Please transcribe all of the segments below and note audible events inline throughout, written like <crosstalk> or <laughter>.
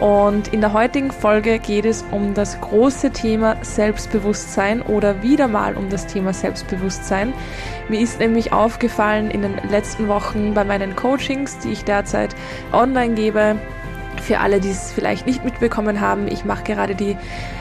Und in der heutigen Folge geht es um das große Thema Selbstbewusstsein oder wieder mal um das Thema Selbstbewusstsein. Mir ist nämlich aufgefallen in den letzten Wochen bei meinen Coachings, die ich derzeit online gebe, für alle, die es vielleicht nicht mitbekommen haben, ich mache gerade die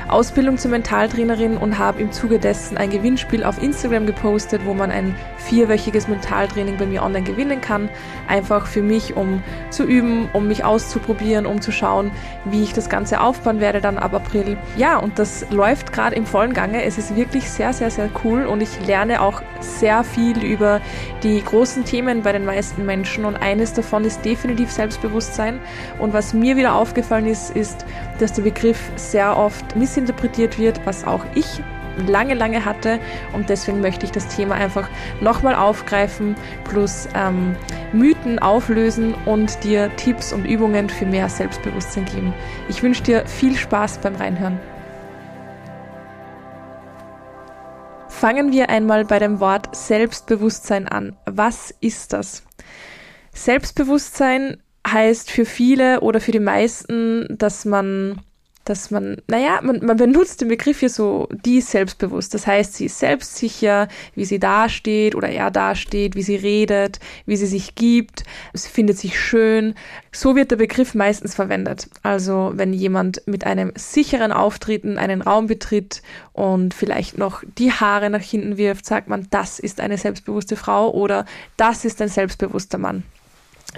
Ausbildung zur Mentaltrainerin und habe im Zuge dessen ein Gewinnspiel auf Instagram gepostet, wo man ein vierwöchiges Mentaltraining bei mir online gewinnen kann. Einfach für mich, um zu üben, um mich auszuprobieren, um zu schauen, wie ich das Ganze aufbauen werde dann ab April. Ja, und das läuft gerade im vollen Gange. Es ist wirklich sehr, sehr, sehr cool und ich lerne auch sehr viel über die großen Themen bei den meisten Menschen und eines davon ist definitiv Selbstbewusstsein. Und was mir wieder aufgefallen ist, ist, dass der Begriff sehr oft missinterpretiert wird, was auch ich lange, lange hatte. Und deswegen möchte ich das Thema einfach nochmal aufgreifen, plus ähm, Mythen auflösen und dir Tipps und Übungen für mehr Selbstbewusstsein geben. Ich wünsche dir viel Spaß beim Reinhören. Fangen wir einmal bei dem Wort Selbstbewusstsein an. Was ist das? Selbstbewusstsein heißt für viele oder für die meisten, dass man dass man, naja, man, man benutzt den Begriff hier so, die ist selbstbewusst. Das heißt, sie ist selbstsicher, wie sie dasteht oder er dasteht, wie sie redet, wie sie sich gibt, sie findet sich schön. So wird der Begriff meistens verwendet. Also wenn jemand mit einem sicheren Auftreten einen Raum betritt und vielleicht noch die Haare nach hinten wirft, sagt man, das ist eine selbstbewusste Frau oder das ist ein selbstbewusster Mann.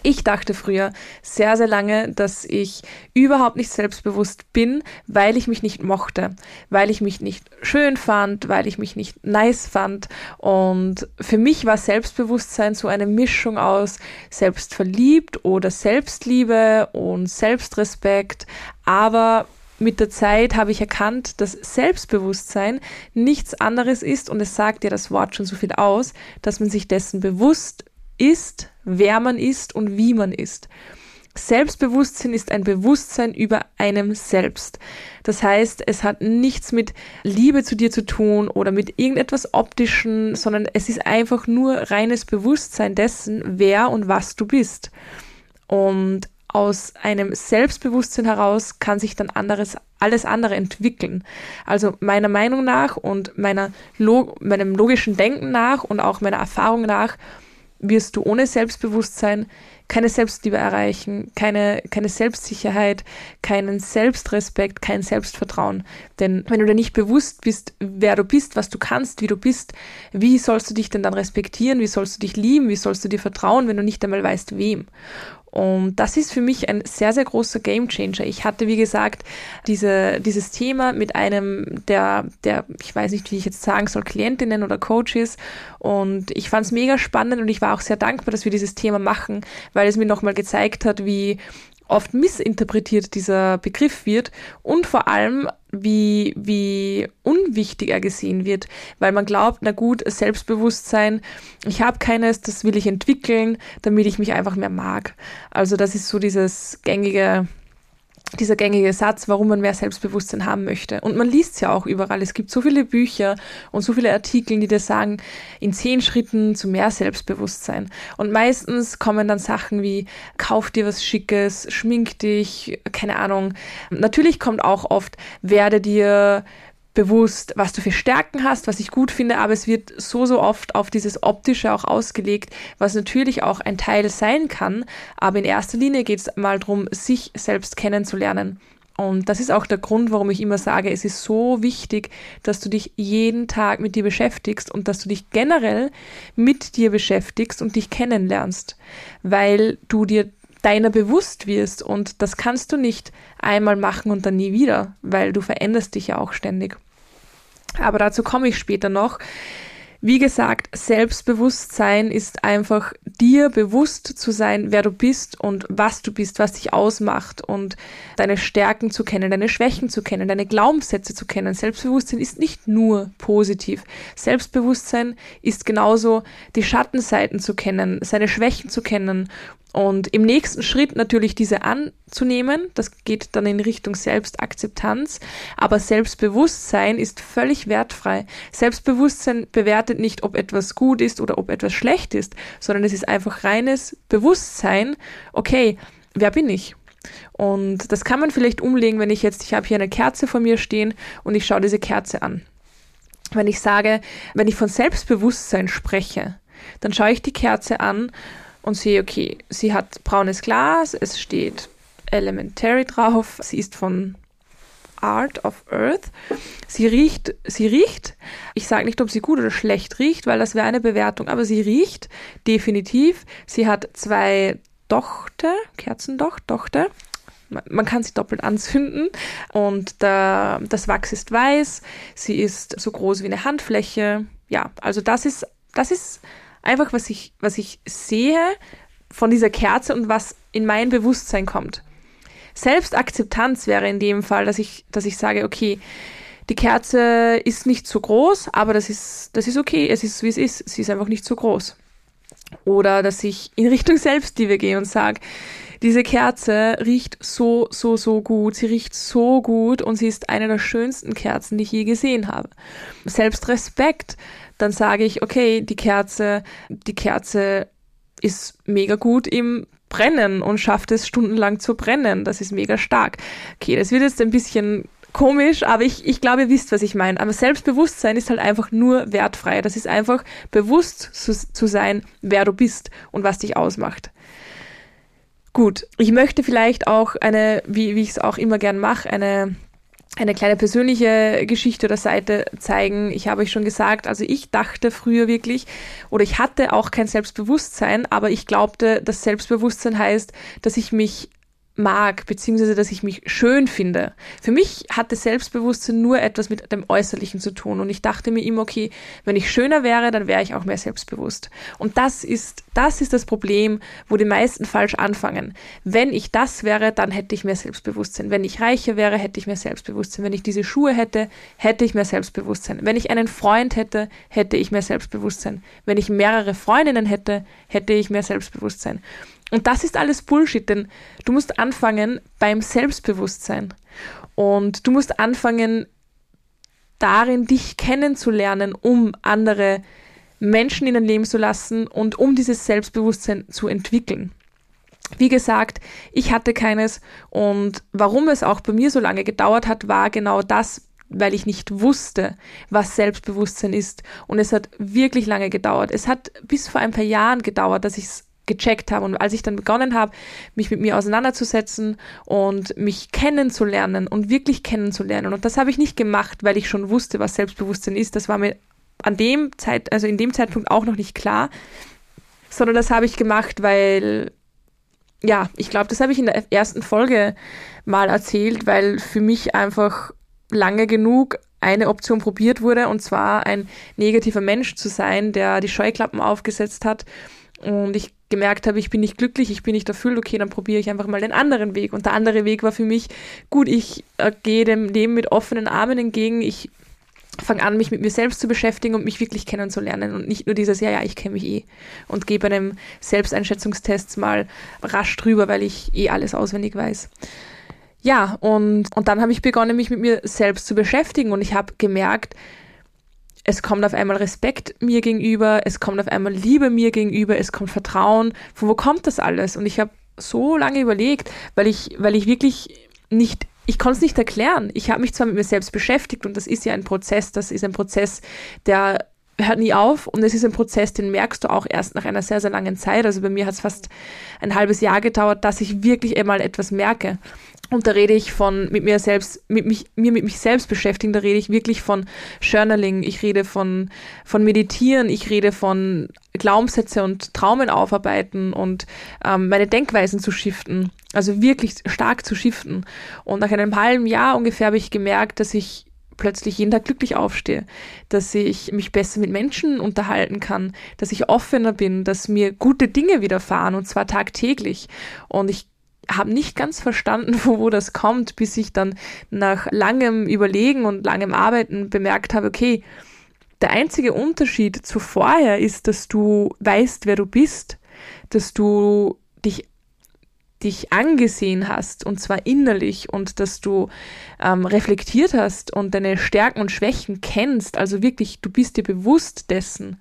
Ich dachte früher sehr, sehr lange, dass ich überhaupt nicht selbstbewusst bin, weil ich mich nicht mochte, weil ich mich nicht schön fand, weil ich mich nicht nice fand. Und für mich war Selbstbewusstsein so eine Mischung aus selbstverliebt oder Selbstliebe und Selbstrespekt. Aber mit der Zeit habe ich erkannt, dass Selbstbewusstsein nichts anderes ist, und es sagt ja das Wort schon so viel aus, dass man sich dessen bewusst ist, wer man ist und wie man ist. Selbstbewusstsein ist ein Bewusstsein über einem selbst. Das heißt, es hat nichts mit Liebe zu dir zu tun oder mit irgendetwas Optischen, sondern es ist einfach nur reines Bewusstsein dessen, wer und was du bist. Und aus einem Selbstbewusstsein heraus kann sich dann anderes, alles andere entwickeln. Also meiner Meinung nach und meiner, meinem logischen Denken nach und auch meiner Erfahrung nach wirst du ohne Selbstbewusstsein keine Selbstliebe erreichen, keine, keine Selbstsicherheit, keinen Selbstrespekt, kein Selbstvertrauen. Denn wenn du dir nicht bewusst bist, wer du bist, was du kannst, wie du bist, wie sollst du dich denn dann respektieren, wie sollst du dich lieben, wie sollst du dir vertrauen, wenn du nicht einmal weißt, wem? Und das ist für mich ein sehr, sehr großer Gamechanger. Ich hatte, wie gesagt, diese, dieses Thema mit einem der, der, ich weiß nicht, wie ich jetzt sagen soll, Klientinnen oder Coaches. Und ich fand es mega spannend und ich war auch sehr dankbar, dass wir dieses Thema machen, weil es mir nochmal gezeigt hat, wie oft missinterpretiert dieser Begriff wird und vor allem, wie, wie unwichtig er gesehen wird, weil man glaubt, na gut, Selbstbewusstsein, ich habe keines, das will ich entwickeln, damit ich mich einfach mehr mag. Also das ist so dieses gängige dieser gängige Satz, warum man mehr Selbstbewusstsein haben möchte. Und man liest es ja auch überall. Es gibt so viele Bücher und so viele Artikel, die dir sagen, in zehn Schritten zu mehr Selbstbewusstsein. Und meistens kommen dann Sachen wie, kauf dir was Schickes, schmink dich, keine Ahnung. Natürlich kommt auch oft, werde dir bewusst, was du für Stärken hast, was ich gut finde, aber es wird so, so oft auf dieses Optische auch ausgelegt, was natürlich auch ein Teil sein kann, aber in erster Linie geht es mal darum, sich selbst kennenzulernen. Und das ist auch der Grund, warum ich immer sage, es ist so wichtig, dass du dich jeden Tag mit dir beschäftigst und dass du dich generell mit dir beschäftigst und dich kennenlernst, weil du dir deiner bewusst wirst und das kannst du nicht einmal machen und dann nie wieder, weil du veränderst dich ja auch ständig. Aber dazu komme ich später noch. Wie gesagt, Selbstbewusstsein ist einfach dir bewusst zu sein, wer du bist und was du bist, was dich ausmacht und deine Stärken zu kennen, deine Schwächen zu kennen, deine Glaubenssätze zu kennen. Selbstbewusstsein ist nicht nur positiv. Selbstbewusstsein ist genauso die Schattenseiten zu kennen, seine Schwächen zu kennen und im nächsten Schritt natürlich diese anzunehmen. Das geht dann in Richtung Selbstakzeptanz. Aber Selbstbewusstsein ist völlig wertfrei. Selbstbewusstsein bewertet nicht, ob etwas gut ist oder ob etwas schlecht ist, sondern es ist einfach reines Bewusstsein. Okay, wer bin ich? Und das kann man vielleicht umlegen, wenn ich jetzt, ich habe hier eine Kerze vor mir stehen und ich schaue diese Kerze an. Wenn ich sage, wenn ich von Selbstbewusstsein spreche, dann schaue ich die Kerze an und sehe, okay, sie hat braunes Glas, es steht Elementary drauf, sie ist von Art of Earth. Sie riecht, sie riecht. Ich sage nicht, ob sie gut oder schlecht riecht, weil das wäre eine Bewertung, aber sie riecht definitiv. Sie hat zwei Dochte, Kerzendocht, Dochte. Man kann sie doppelt anzünden und der, das Wachs ist weiß. Sie ist so groß wie eine Handfläche. Ja, also das ist, das ist einfach, was ich, was ich sehe von dieser Kerze und was in mein Bewusstsein kommt. Selbstakzeptanz wäre in dem Fall, dass ich, dass ich sage, okay, die Kerze ist nicht zu groß, aber das ist, das ist okay, es ist wie es ist, sie ist einfach nicht zu groß. Oder dass ich in Richtung Selbstliebe gehe und sage, diese Kerze riecht so, so, so gut. Sie riecht so gut und sie ist eine der schönsten Kerzen, die ich je gesehen habe. Selbstrespekt dann sage ich, okay, die Kerze, die Kerze ist mega gut im Brennen und schafft es stundenlang zu brennen. Das ist mega stark. Okay, das wird jetzt ein bisschen komisch, aber ich, ich glaube, ihr wisst, was ich meine. Aber Selbstbewusstsein ist halt einfach nur wertfrei. Das ist einfach bewusst zu, zu sein, wer du bist und was dich ausmacht. Gut, ich möchte vielleicht auch eine, wie, wie ich es auch immer gern mache, eine eine kleine persönliche Geschichte oder Seite zeigen. Ich habe euch schon gesagt, also ich dachte früher wirklich, oder ich hatte auch kein Selbstbewusstsein, aber ich glaubte, dass Selbstbewusstsein heißt, dass ich mich mag, beziehungsweise dass ich mich schön finde. Für mich hatte Selbstbewusstsein nur etwas mit dem Äußerlichen zu tun und ich dachte mir immer, okay, wenn ich schöner wäre, dann wäre ich auch mehr selbstbewusst. Und das ist, das ist das Problem, wo die meisten falsch anfangen. Wenn ich das wäre, dann hätte ich mehr Selbstbewusstsein. Wenn ich reicher wäre, hätte ich mehr Selbstbewusstsein. Wenn ich diese Schuhe hätte, hätte ich mehr Selbstbewusstsein. Wenn ich einen Freund hätte, hätte ich mehr Selbstbewusstsein. Wenn ich mehrere Freundinnen hätte, hätte ich mehr Selbstbewusstsein. Und das ist alles Bullshit, denn du musst anfangen beim Selbstbewusstsein. Und du musst anfangen, darin dich kennenzulernen, um andere Menschen in dein Leben zu lassen und um dieses Selbstbewusstsein zu entwickeln. Wie gesagt, ich hatte keines und warum es auch bei mir so lange gedauert hat, war genau das, weil ich nicht wusste, was Selbstbewusstsein ist. Und es hat wirklich lange gedauert. Es hat bis vor ein paar Jahren gedauert, dass ich es gecheckt habe. Und als ich dann begonnen habe, mich mit mir auseinanderzusetzen und mich kennenzulernen und wirklich kennenzulernen. Und das habe ich nicht gemacht, weil ich schon wusste, was Selbstbewusstsein ist. Das war mir an dem Zeit, also in dem Zeitpunkt auch noch nicht klar. Sondern das habe ich gemacht, weil, ja, ich glaube, das habe ich in der ersten Folge mal erzählt, weil für mich einfach lange genug eine Option probiert wurde, und zwar ein negativer Mensch zu sein, der die Scheuklappen aufgesetzt hat und ich gemerkt habe, ich bin nicht glücklich, ich bin nicht erfüllt, okay, dann probiere ich einfach mal den anderen Weg. Und der andere Weg war für mich, gut, ich äh, gehe dem Leben mit offenen Armen entgegen, ich fange an, mich mit mir selbst zu beschäftigen und mich wirklich kennenzulernen. Und nicht nur dieses, ja, ja, ich kenne mich eh. Und gehe bei einem Selbsteinschätzungstest mal rasch drüber, weil ich eh alles auswendig weiß. Ja, und, und dann habe ich begonnen, mich mit mir selbst zu beschäftigen. Und ich habe gemerkt, es kommt auf einmal Respekt mir gegenüber, es kommt auf einmal Liebe mir gegenüber, es kommt Vertrauen. Von wo kommt das alles? Und ich habe so lange überlegt, weil ich, weil ich wirklich nicht, ich konnte es nicht erklären. Ich habe mich zwar mit mir selbst beschäftigt und das ist ja ein Prozess, das ist ein Prozess, der hört nie auf und es ist ein Prozess, den merkst du auch erst nach einer sehr, sehr langen Zeit. Also bei mir hat es fast ein halbes Jahr gedauert, dass ich wirklich einmal etwas merke. Und da rede ich von mit mir selbst, mit mich, mir mit mich selbst beschäftigen, da rede ich wirklich von Journaling, ich rede von, von Meditieren, ich rede von Glaubenssätze und Traumen aufarbeiten und ähm, meine Denkweisen zu shiften. Also wirklich stark zu shiften. Und nach einem halben Jahr ungefähr habe ich gemerkt, dass ich plötzlich jeden Tag glücklich aufstehe, dass ich mich besser mit Menschen unterhalten kann, dass ich offener bin, dass mir gute Dinge widerfahren. Und zwar tagtäglich. Und ich habe nicht ganz verstanden, <laughs> von wo das kommt, bis ich dann nach langem Überlegen und langem Arbeiten bemerkt habe, okay, der einzige Unterschied zu vorher ist, dass du weißt, wer du bist, dass du dich dich angesehen hast und zwar innerlich und dass du ähm, reflektiert hast und deine Stärken und Schwächen kennst, also wirklich, du bist dir bewusst dessen.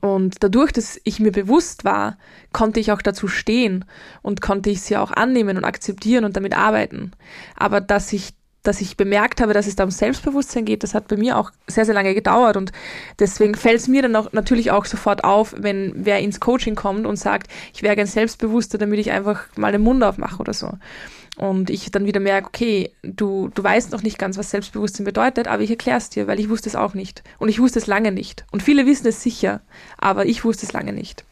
Und dadurch, dass ich mir bewusst war, konnte ich auch dazu stehen und konnte ich sie auch annehmen und akzeptieren und damit arbeiten. Aber dass ich dass ich bemerkt habe, dass es da um Selbstbewusstsein geht, das hat bei mir auch sehr, sehr lange gedauert und deswegen fällt es mir dann auch natürlich auch sofort auf, wenn wer ins Coaching kommt und sagt, ich wäre gern selbstbewusster, damit ich einfach mal den Mund aufmache oder so. Und ich dann wieder merke, okay, du, du weißt noch nicht ganz, was Selbstbewusstsein bedeutet, aber ich erkläre es dir, weil ich wusste es auch nicht. Und ich wusste es lange nicht. Und viele wissen es sicher, aber ich wusste es lange nicht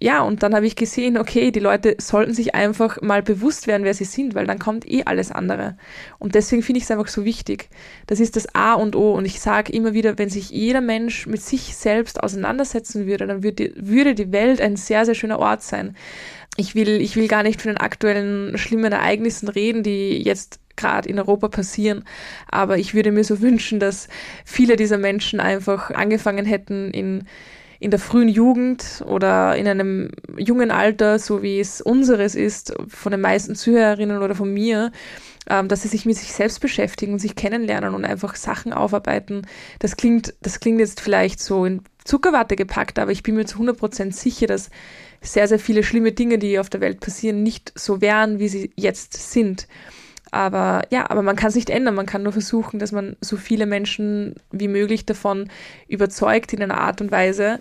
ja, und dann habe ich gesehen, okay, die Leute sollten sich einfach mal bewusst werden, wer sie sind, weil dann kommt eh alles andere. Und deswegen finde ich es einfach so wichtig. Das ist das A und O. Und ich sage immer wieder, wenn sich jeder Mensch mit sich selbst auseinandersetzen würde, dann würde, würde die Welt ein sehr, sehr schöner Ort sein. Ich will, ich will gar nicht von den aktuellen schlimmen Ereignissen reden, die jetzt gerade in Europa passieren. Aber ich würde mir so wünschen, dass viele dieser Menschen einfach angefangen hätten, in in der frühen Jugend oder in einem jungen Alter, so wie es unseres ist, von den meisten Zuhörerinnen oder von mir, ähm, dass sie sich mit sich selbst beschäftigen und sich kennenlernen und einfach Sachen aufarbeiten. Das klingt, das klingt jetzt vielleicht so in Zuckerwatte gepackt, aber ich bin mir zu 100% sicher, dass sehr, sehr viele schlimme Dinge, die auf der Welt passieren, nicht so wären, wie sie jetzt sind. Aber ja, aber man kann es nicht ändern. Man kann nur versuchen, dass man so viele Menschen wie möglich davon überzeugt in einer Art und Weise,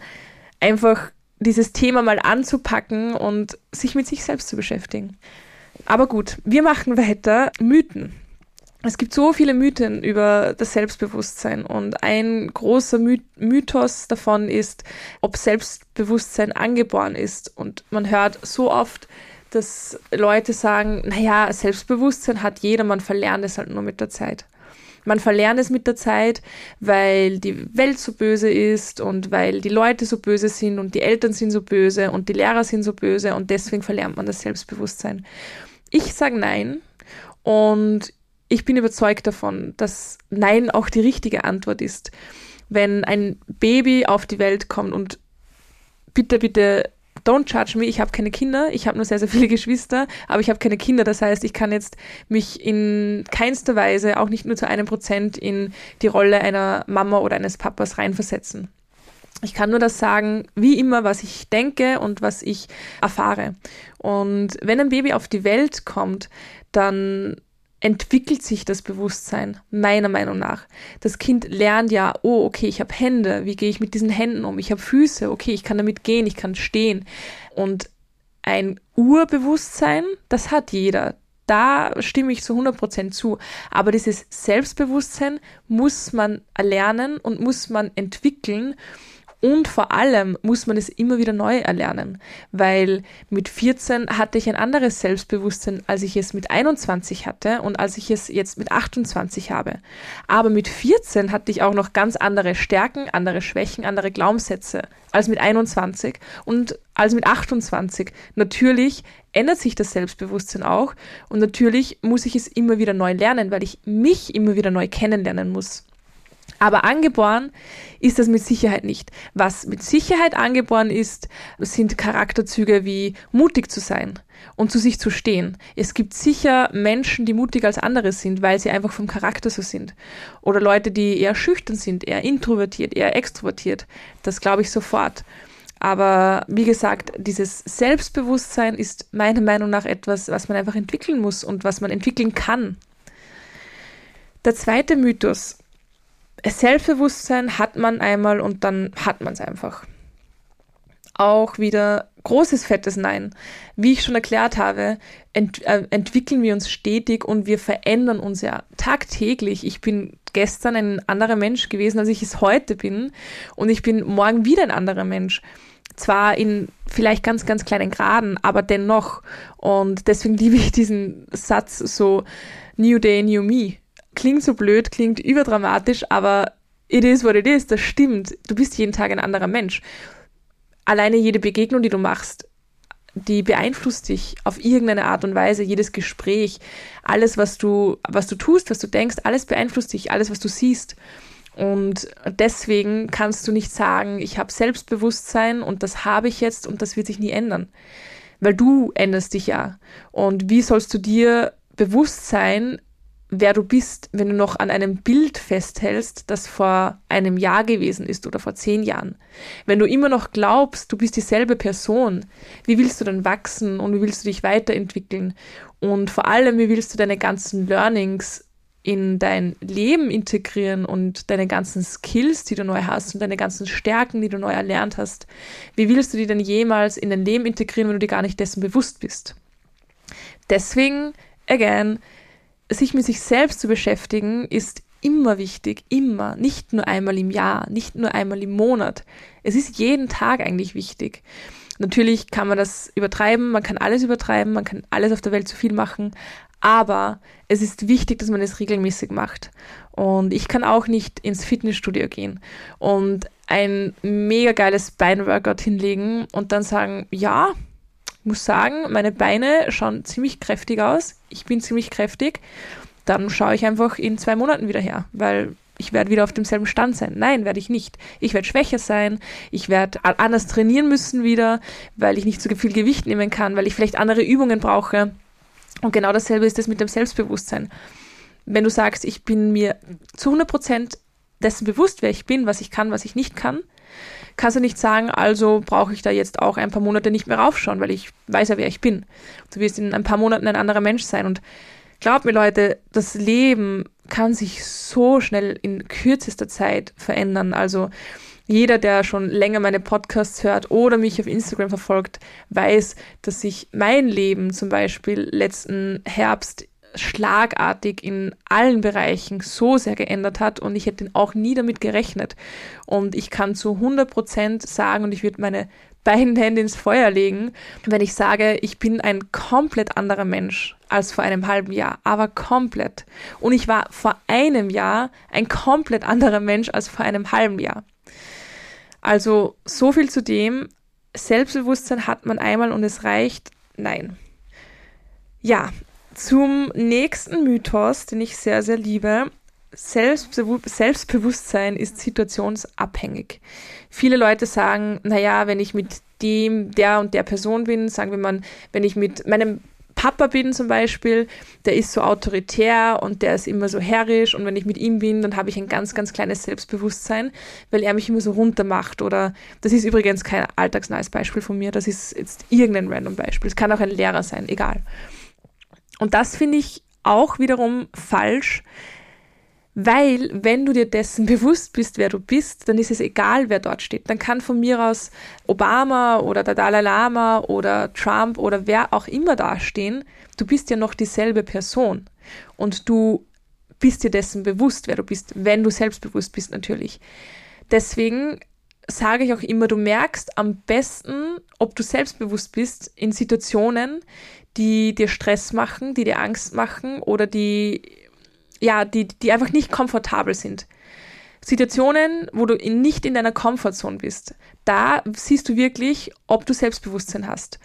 einfach dieses Thema mal anzupacken und sich mit sich selbst zu beschäftigen. Aber gut, wir machen weiter. Mythen. Es gibt so viele Mythen über das Selbstbewusstsein und ein großer Mythos davon ist, ob Selbstbewusstsein angeboren ist. Und man hört so oft, dass Leute sagen, naja, Selbstbewusstsein hat jeder, man verlernt es halt nur mit der Zeit. Man verlernt es mit der Zeit, weil die Welt so böse ist und weil die Leute so böse sind und die Eltern sind so böse und die Lehrer sind so böse und deswegen verlernt man das Selbstbewusstsein. Ich sage nein und ich bin überzeugt davon, dass Nein auch die richtige Antwort ist. Wenn ein Baby auf die Welt kommt und bitte, bitte don't judge me, ich habe keine Kinder, ich habe nur sehr, sehr viele <laughs> Geschwister, aber ich habe keine Kinder. Das heißt, ich kann jetzt mich in keinster Weise, auch nicht nur zu einem Prozent, in die Rolle einer Mama oder eines Papas reinversetzen. Ich kann nur das sagen, wie immer, was ich denke und was ich erfahre. Und wenn ein Baby auf die Welt kommt, dann entwickelt sich das Bewusstsein, meiner Meinung nach. Das Kind lernt ja, oh, okay, ich habe Hände, wie gehe ich mit diesen Händen um? Ich habe Füße, okay, ich kann damit gehen, ich kann stehen. Und ein Urbewusstsein, das hat jeder. Da stimme ich zu 100% zu. Aber dieses Selbstbewusstsein muss man erlernen und muss man entwickeln. Und vor allem muss man es immer wieder neu erlernen, weil mit 14 hatte ich ein anderes Selbstbewusstsein, als ich es mit 21 hatte und als ich es jetzt mit 28 habe. Aber mit 14 hatte ich auch noch ganz andere Stärken, andere Schwächen, andere Glaubenssätze als mit 21 und als mit 28. Natürlich ändert sich das Selbstbewusstsein auch und natürlich muss ich es immer wieder neu lernen, weil ich mich immer wieder neu kennenlernen muss. Aber angeboren ist das mit Sicherheit nicht. Was mit Sicherheit angeboren ist, sind Charakterzüge wie mutig zu sein und zu sich zu stehen. Es gibt sicher Menschen, die mutiger als andere sind, weil sie einfach vom Charakter so sind. Oder Leute, die eher schüchtern sind, eher introvertiert, eher extrovertiert. Das glaube ich sofort. Aber wie gesagt, dieses Selbstbewusstsein ist meiner Meinung nach etwas, was man einfach entwickeln muss und was man entwickeln kann. Der zweite Mythos, Selbstbewusstsein hat man einmal und dann hat man es einfach. Auch wieder großes, fettes Nein. Wie ich schon erklärt habe, ent äh, entwickeln wir uns stetig und wir verändern uns ja tagtäglich. Ich bin gestern ein anderer Mensch gewesen, als ich es heute bin und ich bin morgen wieder ein anderer Mensch. Zwar in vielleicht ganz, ganz kleinen Graden, aber dennoch. Und deswegen liebe ich diesen Satz so, New Day, New Me klingt so blöd, klingt überdramatisch, aber it is what it is, das stimmt. Du bist jeden Tag ein anderer Mensch. Alleine jede Begegnung, die du machst, die beeinflusst dich auf irgendeine Art und Weise, jedes Gespräch, alles, was du, was du tust, was du denkst, alles beeinflusst dich, alles, was du siehst. Und deswegen kannst du nicht sagen, ich habe Selbstbewusstsein und das habe ich jetzt und das wird sich nie ändern. Weil du änderst dich ja. Und wie sollst du dir bewusst sein, wer du bist, wenn du noch an einem Bild festhältst, das vor einem Jahr gewesen ist oder vor zehn Jahren. Wenn du immer noch glaubst, du bist dieselbe Person, wie willst du dann wachsen und wie willst du dich weiterentwickeln? Und vor allem, wie willst du deine ganzen Learnings in dein Leben integrieren und deine ganzen Skills, die du neu hast und deine ganzen Stärken, die du neu erlernt hast, wie willst du die denn jemals in dein Leben integrieren, wenn du dir gar nicht dessen bewusst bist? Deswegen, again, sich mit sich selbst zu beschäftigen, ist immer wichtig, immer, nicht nur einmal im Jahr, nicht nur einmal im Monat. Es ist jeden Tag eigentlich wichtig. Natürlich kann man das übertreiben, man kann alles übertreiben, man kann alles auf der Welt zu viel machen, aber es ist wichtig, dass man es regelmäßig macht. Und ich kann auch nicht ins Fitnessstudio gehen und ein mega geiles Beinworkout hinlegen und dann sagen, ja, muss sagen, meine Beine schauen ziemlich kräftig aus. Ich bin ziemlich kräftig. Dann schaue ich einfach in zwei Monaten wieder her, weil ich werde wieder auf demselben Stand sein. Nein, werde ich nicht. Ich werde schwächer sein. Ich werde anders trainieren müssen wieder, weil ich nicht so viel Gewicht nehmen kann, weil ich vielleicht andere Übungen brauche. Und genau dasselbe ist es mit dem Selbstbewusstsein. Wenn du sagst, ich bin mir zu 100 Prozent dessen bewusst, wer ich bin, was ich kann, was ich nicht kann, kannst du nicht sagen, also brauche ich da jetzt auch ein paar Monate nicht mehr raufschauen, weil ich weiß ja, wer ich bin. Du wirst in ein paar Monaten ein anderer Mensch sein. Und glaub mir, Leute, das Leben kann sich so schnell in kürzester Zeit verändern. Also jeder, der schon länger meine Podcasts hört oder mich auf Instagram verfolgt, weiß, dass sich mein Leben zum Beispiel letzten Herbst schlagartig in allen Bereichen so sehr geändert hat und ich hätte auch nie damit gerechnet. Und ich kann zu 100 Prozent sagen und ich würde meine beiden Hände ins Feuer legen, wenn ich sage, ich bin ein komplett anderer Mensch als vor einem halben Jahr, aber komplett. Und ich war vor einem Jahr ein komplett anderer Mensch als vor einem halben Jahr. Also so viel zu dem, Selbstbewusstsein hat man einmal und es reicht. Nein. Ja, zum nächsten Mythos, den ich sehr, sehr liebe. Selbstbe Selbstbewusstsein ist situationsabhängig. Viele Leute sagen, naja, wenn ich mit dem, der und der Person bin, sagen wir mal, wenn ich mit meinem Papa bin zum Beispiel, der ist so autoritär und der ist immer so herrisch und wenn ich mit ihm bin, dann habe ich ein ganz, ganz kleines Selbstbewusstsein, weil er mich immer so runter macht oder das ist übrigens kein alltagsnahes Beispiel von mir, das ist jetzt irgendein random Beispiel. Es kann auch ein Lehrer sein, egal. Und das finde ich auch wiederum falsch, weil wenn du dir dessen <laughs> bewusst bist, wer du bist, dann ist es egal, wer dort steht. Dann kann von mir aus Obama oder der Dalai Lama oder Trump oder wer auch immer dastehen. Du bist ja noch dieselbe Person. Und du bist dir dessen bewusst, wer du bist, wenn du selbstbewusst bist natürlich. Deswegen sage ich auch immer, du merkst am besten, ob du selbstbewusst bist in Situationen, die dir Stress machen, die dir Angst machen oder die, ja, die, die einfach nicht komfortabel sind. Situationen, wo du in, nicht in deiner Komfortzone bist, da siehst du wirklich, ob du Selbstbewusstsein hast.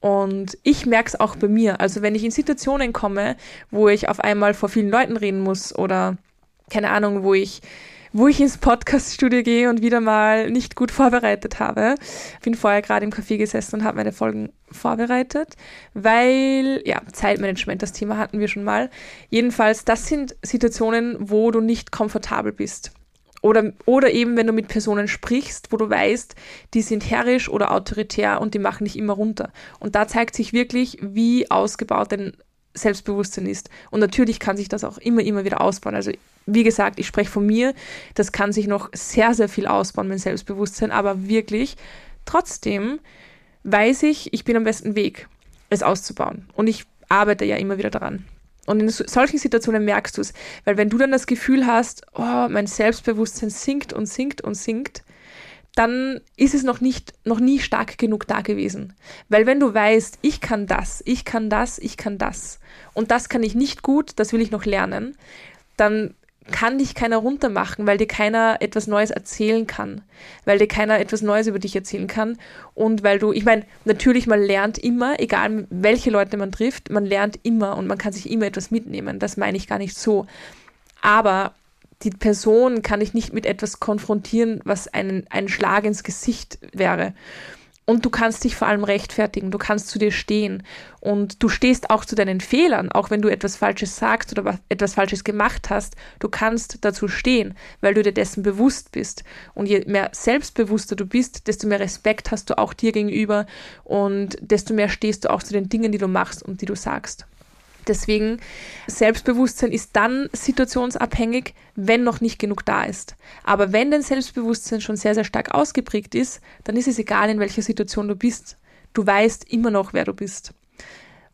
Und ich merke es auch bei mir. Also wenn ich in Situationen komme, wo ich auf einmal vor vielen Leuten reden muss oder keine Ahnung, wo ich wo ich ins Podcaststudio gehe und wieder mal nicht gut vorbereitet habe. Bin vorher gerade im Café gesessen und habe meine Folgen vorbereitet, weil, ja, Zeitmanagement, das Thema hatten wir schon mal. Jedenfalls, das sind Situationen, wo du nicht komfortabel bist. Oder, oder eben, wenn du mit Personen sprichst, wo du weißt, die sind herrisch oder autoritär und die machen dich immer runter. Und da zeigt sich wirklich, wie ausgebaut dein Selbstbewusstsein ist. Und natürlich kann sich das auch immer, immer wieder ausbauen. Also wie gesagt, ich spreche von mir, das kann sich noch sehr, sehr viel ausbauen, mein Selbstbewusstsein, aber wirklich, trotzdem weiß ich, ich bin am besten Weg, es auszubauen. Und ich arbeite ja immer wieder daran. Und in solchen Situationen merkst du es, weil wenn du dann das Gefühl hast, oh, mein Selbstbewusstsein sinkt und sinkt und sinkt, dann ist es noch nicht, noch nie stark genug da gewesen. Weil wenn du weißt, ich kann das, ich kann das, ich kann das und das kann ich nicht gut, das will ich noch lernen, dann kann dich keiner runtermachen, weil dir keiner etwas Neues erzählen kann, weil dir keiner etwas Neues über dich erzählen kann und weil du, ich meine, natürlich, man lernt immer, egal welche Leute man trifft, man lernt immer und man kann sich immer etwas mitnehmen, das meine ich gar nicht so. Aber die Person kann ich nicht mit etwas konfrontieren, was einen, ein Schlag ins Gesicht wäre. Und du kannst dich vor allem rechtfertigen, du kannst zu dir stehen und du stehst auch zu deinen Fehlern, auch wenn du etwas Falsches sagst oder etwas Falsches gemacht hast, du kannst dazu stehen, weil du dir dessen bewusst bist. Und je mehr selbstbewusster du bist, desto mehr Respekt hast du auch dir gegenüber und desto mehr stehst du auch zu den Dingen, die du machst und die du sagst. Deswegen, Selbstbewusstsein ist dann situationsabhängig, wenn noch nicht genug da ist. Aber wenn dein Selbstbewusstsein schon sehr, sehr stark ausgeprägt ist, dann ist es egal, in welcher Situation du bist. Du weißt immer noch, wer du bist.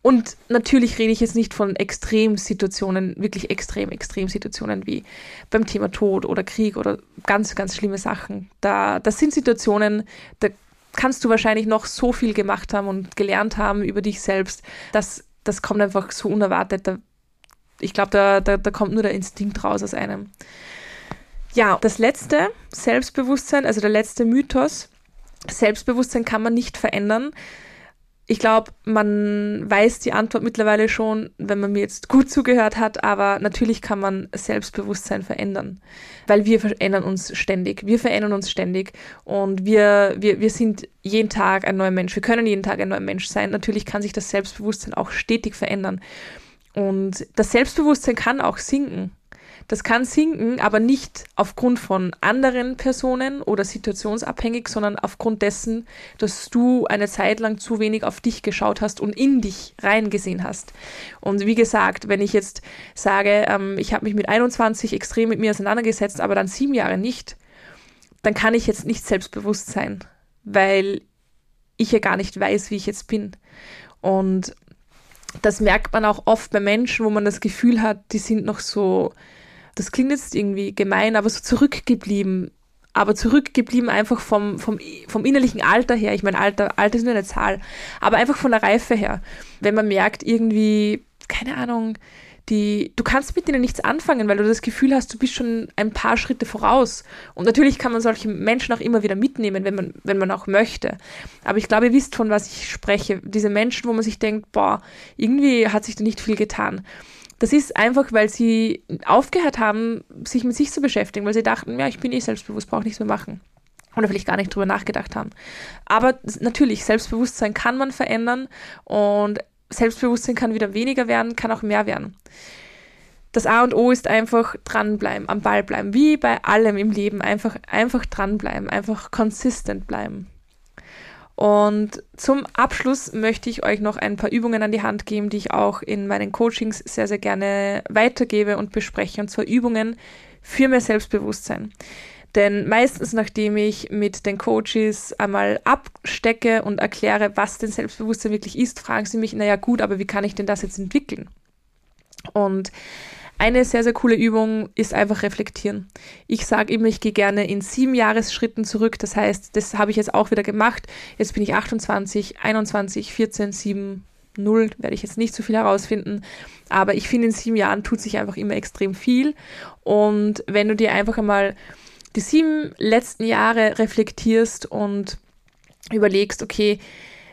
Und natürlich rede ich jetzt nicht von Extremsituationen, wirklich extrem, Extremsituationen wie beim Thema Tod oder Krieg oder ganz, ganz schlimme Sachen. Da, das sind Situationen, da kannst du wahrscheinlich noch so viel gemacht haben und gelernt haben über dich selbst, dass das kommt einfach so unerwartet. Ich glaube, da, da, da kommt nur der Instinkt raus aus einem. Ja, das letzte, Selbstbewusstsein, also der letzte Mythos, Selbstbewusstsein kann man nicht verändern. Ich glaube, man weiß die Antwort mittlerweile schon, wenn man mir jetzt gut zugehört hat, aber natürlich kann man Selbstbewusstsein verändern, weil wir verändern uns ständig. Wir verändern uns ständig und wir, wir, wir sind jeden Tag ein neuer Mensch. Wir können jeden Tag ein neuer Mensch sein. Natürlich kann sich das Selbstbewusstsein auch stetig verändern. Und das Selbstbewusstsein kann auch sinken. Das kann sinken, aber nicht aufgrund von anderen Personen oder situationsabhängig, sondern aufgrund dessen, dass du eine Zeit lang zu wenig auf dich geschaut hast und in dich reingesehen hast. Und wie gesagt, wenn ich jetzt sage, ähm, ich habe mich mit 21 extrem mit mir auseinandergesetzt, aber dann sieben Jahre nicht, dann kann ich jetzt nicht selbstbewusst sein, weil ich ja gar nicht weiß, wie ich jetzt bin. Und das merkt man auch oft bei Menschen, wo man das Gefühl hat, die sind noch so das klingt jetzt irgendwie gemein, aber so zurückgeblieben. Aber zurückgeblieben einfach vom, vom, vom innerlichen Alter her. Ich meine, Alter, Alter ist nur eine Zahl. Aber einfach von der Reife her. Wenn man merkt, irgendwie, keine Ahnung, die, du kannst mit denen nichts anfangen, weil du das Gefühl hast, du bist schon ein paar Schritte voraus. Und natürlich kann man solche Menschen auch immer wieder mitnehmen, wenn man, wenn man auch möchte. Aber ich glaube, ihr wisst, von was ich spreche. Diese Menschen, wo man sich denkt, boah, irgendwie hat sich da nicht viel getan. Das ist einfach, weil sie aufgehört haben, sich mit sich zu beschäftigen, weil sie dachten, ja, ich bin eh selbstbewusst, brauche nichts mehr machen. Oder vielleicht gar nicht drüber nachgedacht haben. Aber natürlich, Selbstbewusstsein kann man verändern und Selbstbewusstsein kann wieder weniger werden, kann auch mehr werden. Das A und O ist einfach dranbleiben, am Ball bleiben, wie bei allem im Leben, einfach, einfach dranbleiben, einfach consistent bleiben. Und zum Abschluss möchte ich euch noch ein paar Übungen an die Hand geben, die ich auch in meinen Coachings sehr, sehr gerne weitergebe und bespreche. Und zwar Übungen für mehr Selbstbewusstsein. Denn meistens, nachdem ich mit den Coaches einmal abstecke und erkläre, was denn Selbstbewusstsein wirklich ist, fragen sie mich, naja gut, aber wie kann ich denn das jetzt entwickeln? Und eine sehr, sehr coole Übung ist einfach reflektieren. Ich sage immer, ich gehe gerne in sieben Jahresschritten zurück. Das heißt, das habe ich jetzt auch wieder gemacht. Jetzt bin ich 28, 21, 14, 7, 0, werde ich jetzt nicht so viel herausfinden. Aber ich finde, in sieben Jahren tut sich einfach immer extrem viel. Und wenn du dir einfach einmal die sieben letzten Jahre reflektierst und überlegst, okay,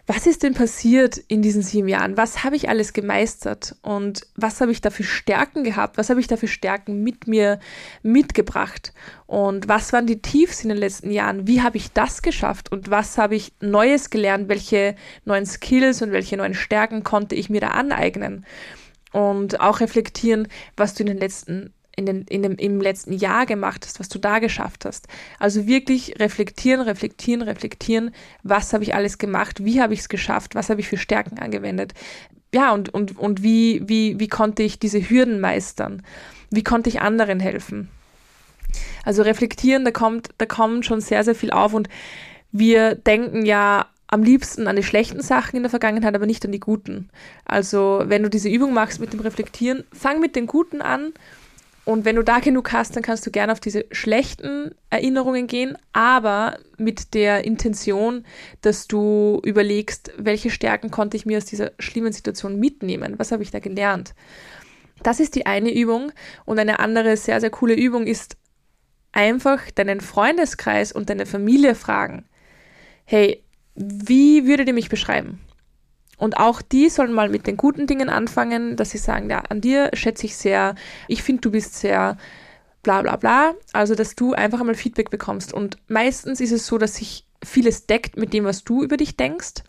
was ist denn passiert in diesen sieben Jahren? Was habe ich alles gemeistert und was habe ich da für Stärken gehabt? Was habe ich da für Stärken mit mir mitgebracht? Und was waren die Tiefs in den letzten Jahren? Wie habe ich das geschafft? Und was habe ich Neues gelernt? Welche neuen Skills und welche neuen Stärken konnte ich mir da aneignen? Und auch reflektieren, was du in den letzten in den, in dem, im letzten Jahr gemacht hast, was du da geschafft hast. Also wirklich reflektieren, reflektieren, reflektieren, was habe ich alles gemacht, wie habe ich es geschafft, was habe ich für Stärken angewendet. Ja, und, und, und wie, wie, wie konnte ich diese Hürden meistern? Wie konnte ich anderen helfen? Also reflektieren, da kommt, da kommt schon sehr, sehr viel auf und wir denken ja am liebsten an die schlechten Sachen in der Vergangenheit, aber nicht an die guten. Also wenn du diese Übung machst mit dem Reflektieren, fang mit den Guten an und wenn du da genug hast, dann kannst du gerne auf diese schlechten Erinnerungen gehen, aber mit der Intention, dass du überlegst, welche Stärken konnte ich mir aus dieser schlimmen Situation mitnehmen? Was habe ich da gelernt? Das ist die eine Übung und eine andere sehr, sehr coole Übung ist einfach deinen Freundeskreis und deine Familie fragen, hey, wie würdet ihr mich beschreiben? Und auch die sollen mal mit den guten Dingen anfangen, dass sie sagen, ja, an dir schätze ich sehr, ich finde, du bist sehr bla bla bla. Also, dass du einfach einmal Feedback bekommst. Und meistens ist es so, dass sich vieles deckt mit dem, was du über dich denkst.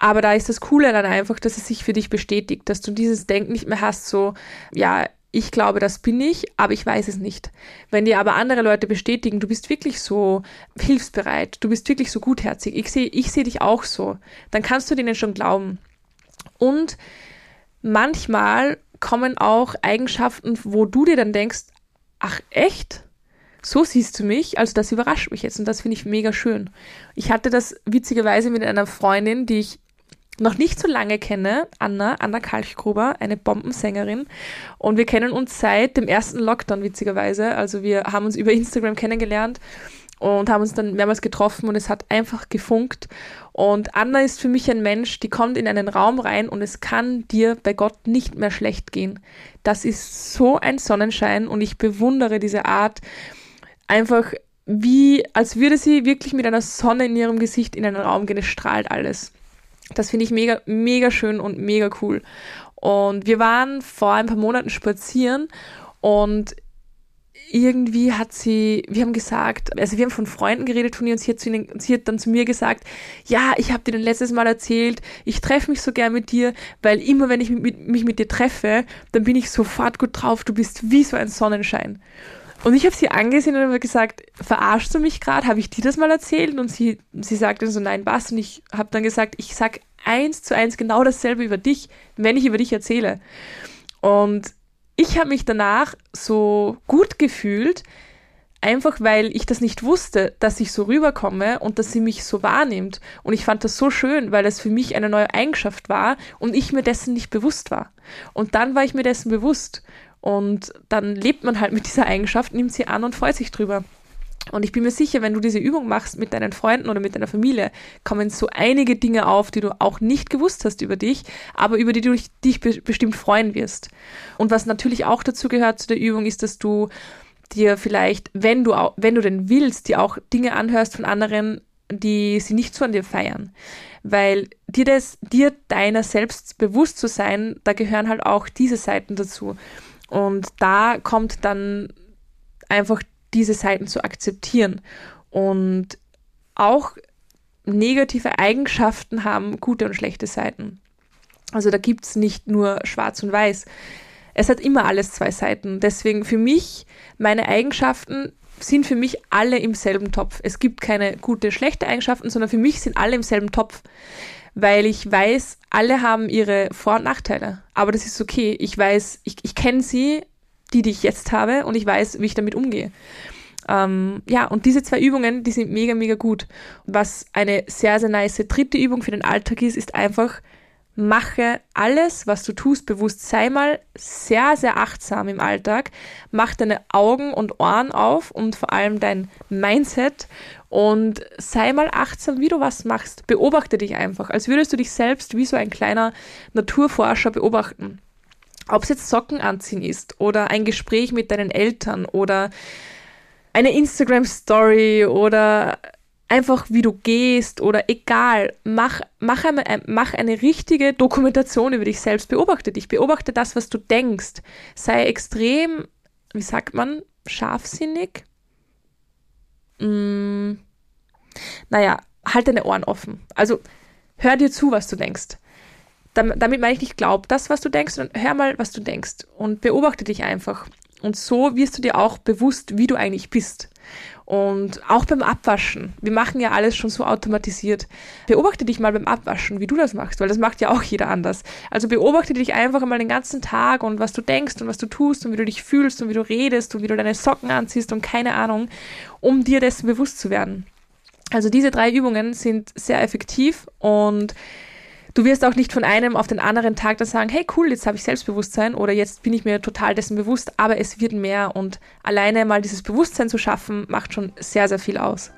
Aber da ist das Coole dann einfach, dass es sich für dich bestätigt, dass du dieses Denken nicht mehr hast, so, ja, ich glaube, das bin ich, aber ich weiß es nicht. Wenn dir aber andere Leute bestätigen, du bist wirklich so hilfsbereit, du bist wirklich so gutherzig, ich sehe ich seh dich auch so, dann kannst du denen schon glauben. Und manchmal kommen auch Eigenschaften, wo du dir dann denkst, ach echt? So siehst du mich? Also das überrascht mich jetzt und das finde ich mega schön. Ich hatte das witzigerweise mit einer Freundin, die ich noch nicht so lange kenne, Anna, Anna Kalchgruber, eine Bombensängerin. Und wir kennen uns seit dem ersten Lockdown, witzigerweise. Also wir haben uns über Instagram kennengelernt und haben uns dann mehrmals getroffen und es hat einfach gefunkt. Und Anna ist für mich ein Mensch, die kommt in einen Raum rein und es kann dir bei Gott nicht mehr schlecht gehen. Das ist so ein Sonnenschein und ich bewundere diese Art, einfach wie, als würde sie wirklich mit einer Sonne in ihrem Gesicht in einen Raum gehen, es strahlt alles. Das finde ich mega, mega schön und mega cool. Und wir waren vor ein paar Monaten spazieren und irgendwie hat sie, wir haben gesagt, also wir haben von Freunden geredet von ihr und sie hat, zu ihnen, sie hat dann zu mir gesagt, ja, ich habe dir dann letztes Mal erzählt, ich treffe mich so gern mit dir, weil immer wenn ich mit, mich mit dir treffe, dann bin ich sofort gut drauf, du bist wie so ein Sonnenschein. Und ich habe sie angesehen und habe gesagt, verarschst du mich gerade? Habe ich dir das mal erzählt? Und sie, sie sagte so, nein, was? Und ich habe dann gesagt, ich sag eins zu eins genau dasselbe über dich, wenn ich über dich erzähle. Und ich habe mich danach so gut gefühlt, einfach weil ich das nicht wusste, dass ich so rüberkomme und dass sie mich so wahrnimmt. Und ich fand das so schön, weil es für mich eine neue Eigenschaft war und ich mir dessen nicht bewusst war. Und dann war ich mir dessen bewusst. Und dann lebt man halt mit dieser Eigenschaft, nimmt sie an und freut sich drüber. Und ich bin mir sicher, wenn du diese Übung machst mit deinen Freunden oder mit deiner Familie, kommen so einige Dinge auf, die du auch nicht gewusst hast über dich, aber über die du dich bestimmt freuen wirst. Und was natürlich auch dazu gehört zu der Übung, ist, dass du dir vielleicht, wenn du, wenn du denn willst, dir auch Dinge anhörst von anderen, die sie nicht so an dir feiern. Weil dir das, dir deiner selbst bewusst zu sein, da gehören halt auch diese Seiten dazu. Und da kommt dann einfach diese Seiten zu akzeptieren. Und auch negative Eigenschaften haben gute und schlechte Seiten. Also da gibt es nicht nur schwarz und weiß. Es hat immer alles zwei Seiten. Deswegen für mich, meine Eigenschaften sind für mich alle im selben Topf. Es gibt keine gute, schlechte Eigenschaften, sondern für mich sind alle im selben Topf weil ich weiß, alle haben ihre Vor- und Nachteile. Aber das ist okay. Ich weiß, ich, ich kenne sie, die, die ich jetzt habe, und ich weiß, wie ich damit umgehe. Ähm, ja, und diese zwei Übungen, die sind mega, mega gut. Was eine sehr, sehr nice dritte Übung für den Alltag ist, ist einfach mache alles, was du tust, bewusst. Sei mal sehr, sehr achtsam im Alltag. Mach deine Augen und Ohren auf und vor allem dein Mindset und sei mal achtsam, wie du was machst. Beobachte dich einfach, als würdest du dich selbst wie so ein kleiner Naturforscher beobachten. Ob es jetzt Socken anziehen ist oder ein Gespräch mit deinen Eltern oder eine Instagram-Story oder einfach wie du gehst oder egal, mach, mach, eine, mach eine richtige Dokumentation über dich selbst, beobachte dich, beobachte das, was du denkst, sei extrem, wie sagt man, scharfsinnig. Mm, naja, halt deine Ohren offen. Also hör dir zu, was du denkst. Damit meine ich nicht, glaub das, was du denkst, sondern hör mal, was du denkst und beobachte dich einfach. Und so wirst du dir auch bewusst, wie du eigentlich bist. Und auch beim Abwaschen. Wir machen ja alles schon so automatisiert. Beobachte dich mal beim Abwaschen, wie du das machst, weil das macht ja auch jeder anders. Also beobachte dich einfach mal den ganzen Tag und was du denkst und was du tust und wie du dich fühlst und wie du redest und wie du deine Socken anziehst und keine Ahnung, um dir dessen bewusst zu werden. Also diese drei Übungen sind sehr effektiv und Du wirst auch nicht von einem auf den anderen Tag dann sagen, hey cool, jetzt habe ich Selbstbewusstsein oder jetzt bin ich mir total dessen bewusst, aber es wird mehr und alleine mal dieses Bewusstsein zu schaffen, macht schon sehr, sehr viel aus.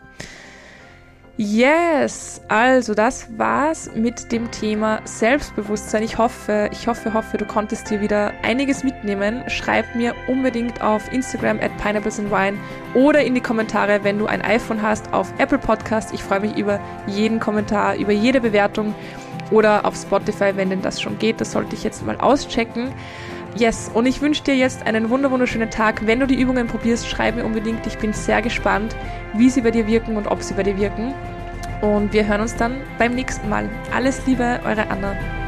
Yes, also das war's mit dem Thema Selbstbewusstsein. Ich hoffe, ich hoffe, hoffe, du konntest dir wieder einiges mitnehmen. Schreib mir unbedingt auf Instagram at pineapplesandwine oder in die Kommentare, wenn du ein iPhone hast, auf Apple Podcast. Ich freue mich über jeden Kommentar, über jede Bewertung oder auf Spotify, wenn denn das schon geht. Das sollte ich jetzt mal auschecken. Yes, und ich wünsche dir jetzt einen wunderschönen Tag. Wenn du die Übungen probierst, schreib mir unbedingt. Ich bin sehr gespannt, wie sie bei dir wirken und ob sie bei dir wirken. Und wir hören uns dann beim nächsten Mal. Alles Liebe, eure Anna.